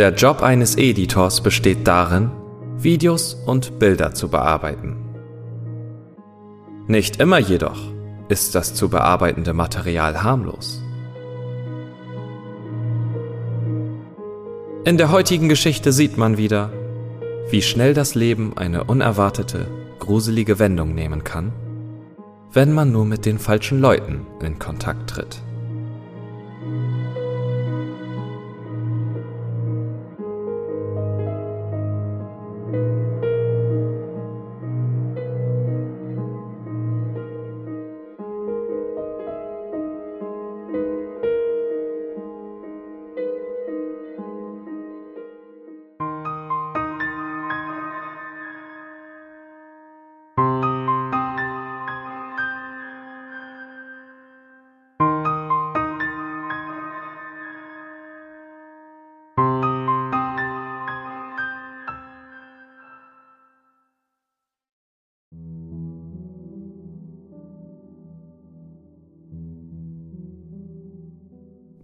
Der Job eines Editors besteht darin, Videos und Bilder zu bearbeiten. Nicht immer jedoch ist das zu bearbeitende Material harmlos. In der heutigen Geschichte sieht man wieder, wie schnell das Leben eine unerwartete, gruselige Wendung nehmen kann, wenn man nur mit den falschen Leuten in Kontakt tritt.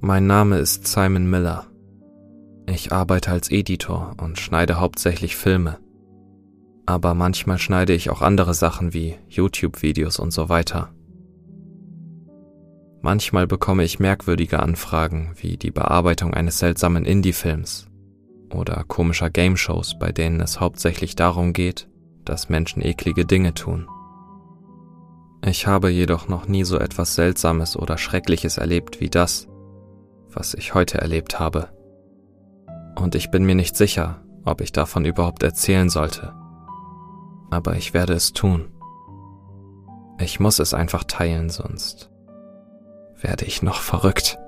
Mein Name ist Simon Miller. Ich arbeite als Editor und schneide hauptsächlich Filme. Aber manchmal schneide ich auch andere Sachen wie YouTube-Videos und so weiter. Manchmal bekomme ich merkwürdige Anfragen wie die Bearbeitung eines seltsamen Indie-Films oder komischer Game-Shows, bei denen es hauptsächlich darum geht, dass Menschen eklige Dinge tun. Ich habe jedoch noch nie so etwas Seltsames oder Schreckliches erlebt wie das, was ich heute erlebt habe. Und ich bin mir nicht sicher, ob ich davon überhaupt erzählen sollte. Aber ich werde es tun. Ich muss es einfach teilen, sonst werde ich noch verrückt.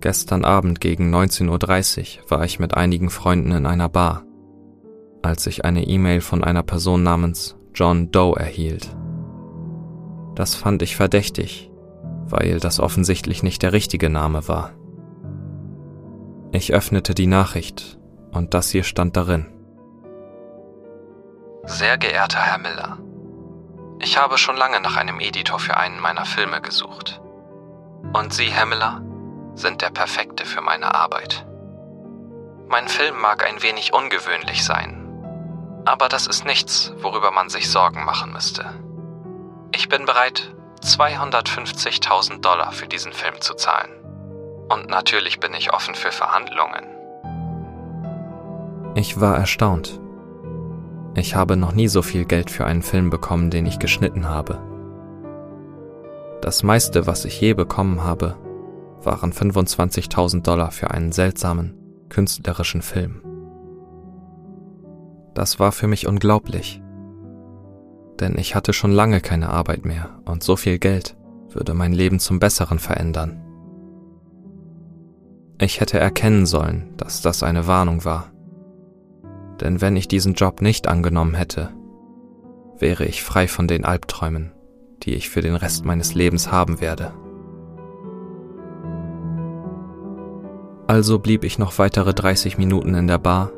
Gestern Abend gegen 19.30 Uhr war ich mit einigen Freunden in einer Bar, als ich eine E-Mail von einer Person namens John Doe erhielt. Das fand ich verdächtig, weil das offensichtlich nicht der richtige Name war. Ich öffnete die Nachricht und das hier stand darin. Sehr geehrter Herr Miller, ich habe schon lange nach einem Editor für einen meiner Filme gesucht. Und Sie, Herr Miller, sind der perfekte für meine Arbeit. Mein Film mag ein wenig ungewöhnlich sein, aber das ist nichts, worüber man sich Sorgen machen müsste. Ich bin bereit, 250.000 Dollar für diesen Film zu zahlen. Und natürlich bin ich offen für Verhandlungen. Ich war erstaunt. Ich habe noch nie so viel Geld für einen Film bekommen, den ich geschnitten habe. Das meiste, was ich je bekommen habe, waren 25.000 Dollar für einen seltsamen, künstlerischen Film. Das war für mich unglaublich denn ich hatte schon lange keine Arbeit mehr und so viel Geld würde mein Leben zum Besseren verändern. Ich hätte erkennen sollen, dass das eine Warnung war. Denn wenn ich diesen Job nicht angenommen hätte, wäre ich frei von den Albträumen, die ich für den Rest meines Lebens haben werde. Also blieb ich noch weitere 30 Minuten in der Bar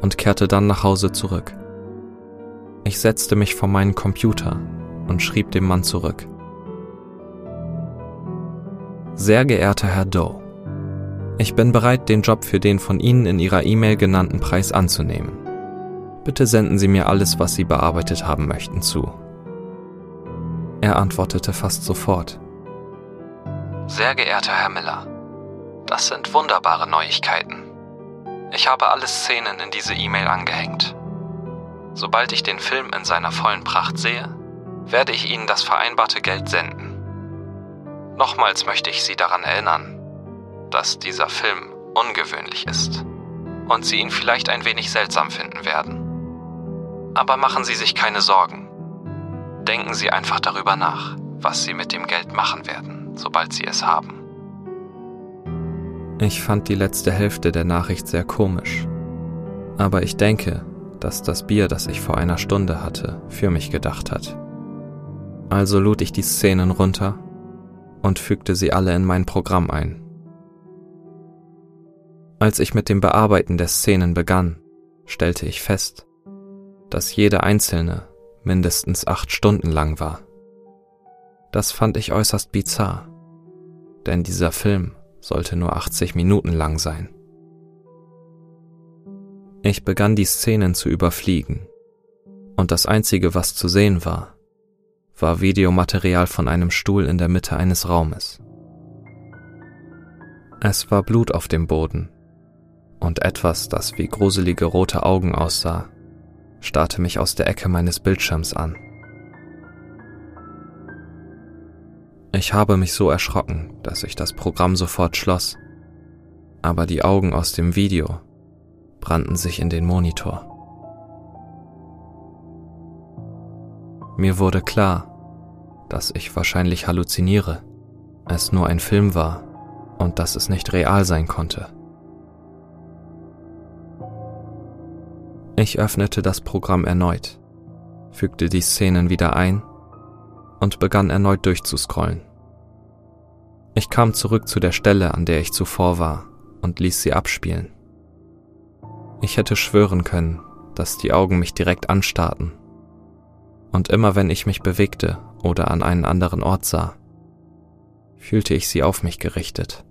und kehrte dann nach Hause zurück. Ich setzte mich vor meinen Computer und schrieb dem Mann zurück. Sehr geehrter Herr Doe, ich bin bereit, den Job für den von Ihnen in Ihrer E-Mail genannten Preis anzunehmen. Bitte senden Sie mir alles, was Sie bearbeitet haben möchten, zu. Er antwortete fast sofort. Sehr geehrter Herr Miller, das sind wunderbare Neuigkeiten. Ich habe alle Szenen in diese E-Mail angehängt. Sobald ich den Film in seiner vollen Pracht sehe, werde ich Ihnen das vereinbarte Geld senden. Nochmals möchte ich Sie daran erinnern, dass dieser Film ungewöhnlich ist und Sie ihn vielleicht ein wenig seltsam finden werden. Aber machen Sie sich keine Sorgen. Denken Sie einfach darüber nach, was Sie mit dem Geld machen werden, sobald Sie es haben. Ich fand die letzte Hälfte der Nachricht sehr komisch. Aber ich denke, dass das Bier, das ich vor einer Stunde hatte, für mich gedacht hat. Also lud ich die Szenen runter und fügte sie alle in mein Programm ein. Als ich mit dem Bearbeiten der Szenen begann, stellte ich fest, dass jede einzelne mindestens acht Stunden lang war. Das fand ich äußerst bizarr, denn dieser Film sollte nur 80 Minuten lang sein. Ich begann die Szenen zu überfliegen, und das Einzige, was zu sehen war, war Videomaterial von einem Stuhl in der Mitte eines Raumes. Es war Blut auf dem Boden, und etwas, das wie gruselige rote Augen aussah, starrte mich aus der Ecke meines Bildschirms an. Ich habe mich so erschrocken, dass ich das Programm sofort schloss, aber die Augen aus dem Video brannten sich in den Monitor. Mir wurde klar, dass ich wahrscheinlich halluziniere, es nur ein Film war und dass es nicht real sein konnte. Ich öffnete das Programm erneut, fügte die Szenen wieder ein und begann erneut durchzuscrollen. Ich kam zurück zu der Stelle, an der ich zuvor war, und ließ sie abspielen. Ich hätte schwören können, dass die Augen mich direkt anstarrten. Und immer wenn ich mich bewegte oder an einen anderen Ort sah, fühlte ich sie auf mich gerichtet.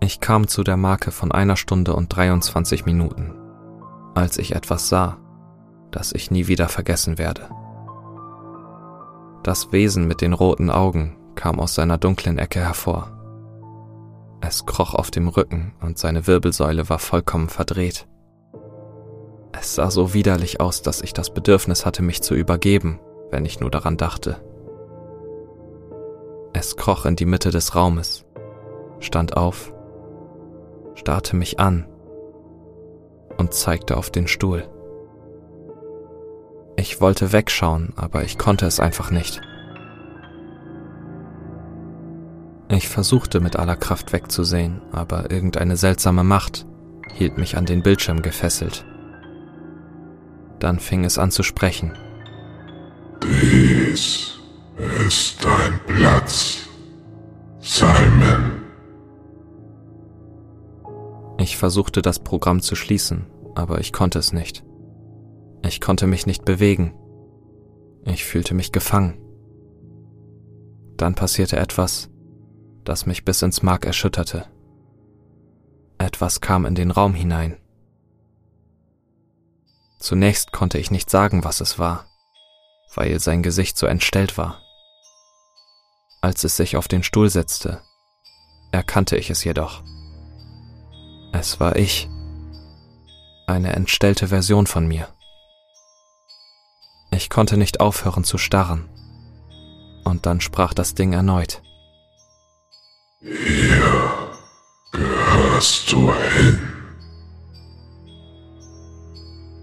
Ich kam zu der Marke von einer Stunde und 23 Minuten, als ich etwas sah, das ich nie wieder vergessen werde. Das Wesen mit den roten Augen kam aus seiner dunklen Ecke hervor. Es kroch auf dem Rücken und seine Wirbelsäule war vollkommen verdreht. Es sah so widerlich aus, dass ich das Bedürfnis hatte, mich zu übergeben, wenn ich nur daran dachte. Es kroch in die Mitte des Raumes, stand auf starrte mich an und zeigte auf den Stuhl. Ich wollte wegschauen, aber ich konnte es einfach nicht. Ich versuchte mit aller Kraft wegzusehen, aber irgendeine seltsame Macht hielt mich an den Bildschirm gefesselt. Dann fing es an zu sprechen. Dies ist dein Platz, Simon. Ich versuchte das Programm zu schließen, aber ich konnte es nicht. Ich konnte mich nicht bewegen. Ich fühlte mich gefangen. Dann passierte etwas, das mich bis ins Mark erschütterte. Etwas kam in den Raum hinein. Zunächst konnte ich nicht sagen, was es war, weil sein Gesicht so entstellt war. Als es sich auf den Stuhl setzte, erkannte ich es jedoch. Es war ich. Eine entstellte Version von mir. Ich konnte nicht aufhören zu starren. Und dann sprach das Ding erneut. Hier gehörst du hin.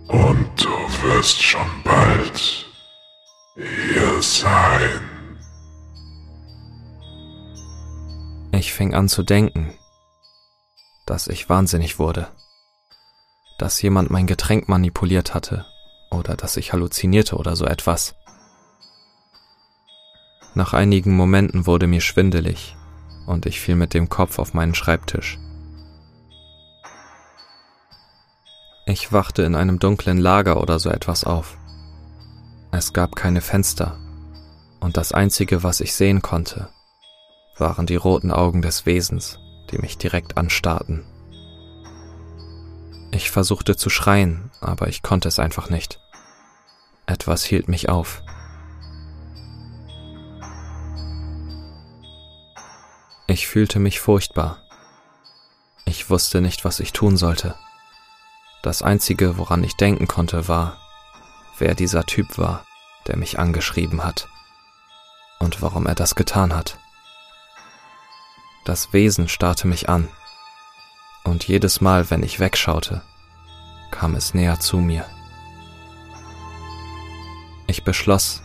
Und du wirst schon bald hier sein. Ich fing an zu denken, dass ich wahnsinnig wurde, dass jemand mein Getränk manipuliert hatte oder dass ich halluzinierte oder so etwas. Nach einigen Momenten wurde mir schwindelig und ich fiel mit dem Kopf auf meinen Schreibtisch. Ich wachte in einem dunklen Lager oder so etwas auf. Es gab keine Fenster und das Einzige, was ich sehen konnte, waren die roten Augen des Wesens, die mich direkt anstarrten. Ich versuchte zu schreien, aber ich konnte es einfach nicht. Etwas hielt mich auf. Ich fühlte mich furchtbar. Ich wusste nicht, was ich tun sollte. Das Einzige, woran ich denken konnte, war, wer dieser Typ war, der mich angeschrieben hat und warum er das getan hat. Das Wesen starrte mich an, und jedes Mal, wenn ich wegschaute, kam es näher zu mir. Ich beschloss,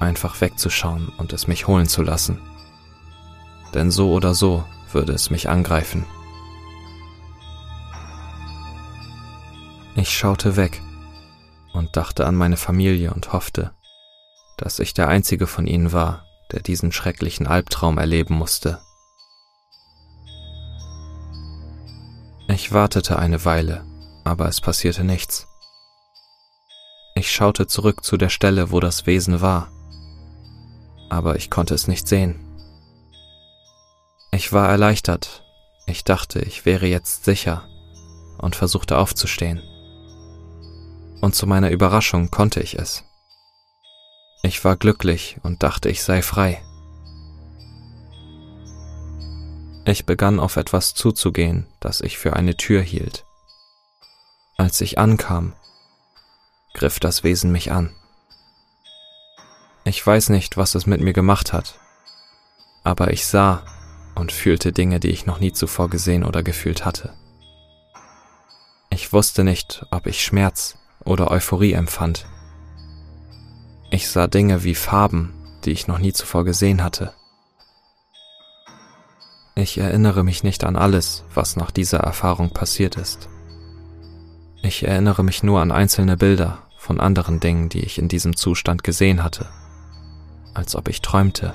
einfach wegzuschauen und es mich holen zu lassen. Denn so oder so würde es mich angreifen. Ich schaute weg und dachte an meine Familie und hoffte, dass ich der einzige von ihnen war, der diesen schrecklichen Albtraum erleben musste. Ich wartete eine Weile, aber es passierte nichts. Ich schaute zurück zu der Stelle, wo das Wesen war, aber ich konnte es nicht sehen. Ich war erleichtert. Ich dachte, ich wäre jetzt sicher und versuchte aufzustehen. Und zu meiner Überraschung konnte ich es. Ich war glücklich und dachte, ich sei frei. Ich begann auf etwas zuzugehen, das ich für eine Tür hielt. Als ich ankam, griff das Wesen mich an. Ich weiß nicht, was es mit mir gemacht hat, aber ich sah und fühlte Dinge, die ich noch nie zuvor gesehen oder gefühlt hatte. Ich wusste nicht, ob ich Schmerz oder Euphorie empfand. Ich sah Dinge wie Farben, die ich noch nie zuvor gesehen hatte. Ich erinnere mich nicht an alles, was nach dieser Erfahrung passiert ist. Ich erinnere mich nur an einzelne Bilder von anderen Dingen, die ich in diesem Zustand gesehen hatte, als ob ich träumte.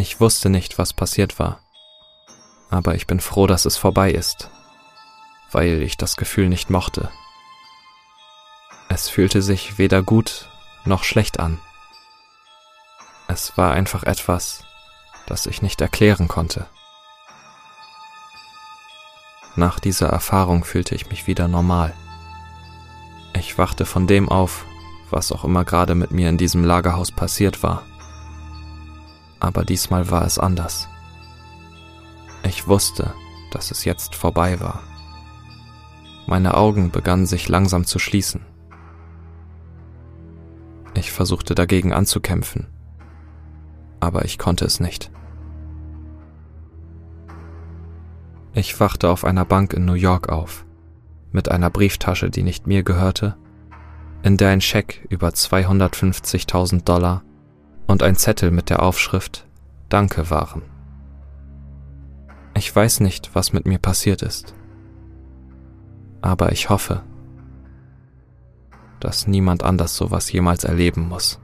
Ich wusste nicht, was passiert war, aber ich bin froh, dass es vorbei ist, weil ich das Gefühl nicht mochte. Es fühlte sich weder gut noch schlecht an. Es war einfach etwas, das ich nicht erklären konnte. Nach dieser Erfahrung fühlte ich mich wieder normal. Ich wachte von dem auf, was auch immer gerade mit mir in diesem Lagerhaus passiert war. Aber diesmal war es anders. Ich wusste, dass es jetzt vorbei war. Meine Augen begannen sich langsam zu schließen. Ich versuchte dagegen anzukämpfen, aber ich konnte es nicht. Ich wachte auf einer Bank in New York auf, mit einer Brieftasche, die nicht mir gehörte, in der ein Scheck über 250.000 Dollar und ein Zettel mit der Aufschrift Danke waren. Ich weiß nicht, was mit mir passiert ist, aber ich hoffe, dass niemand anders sowas jemals erleben muss.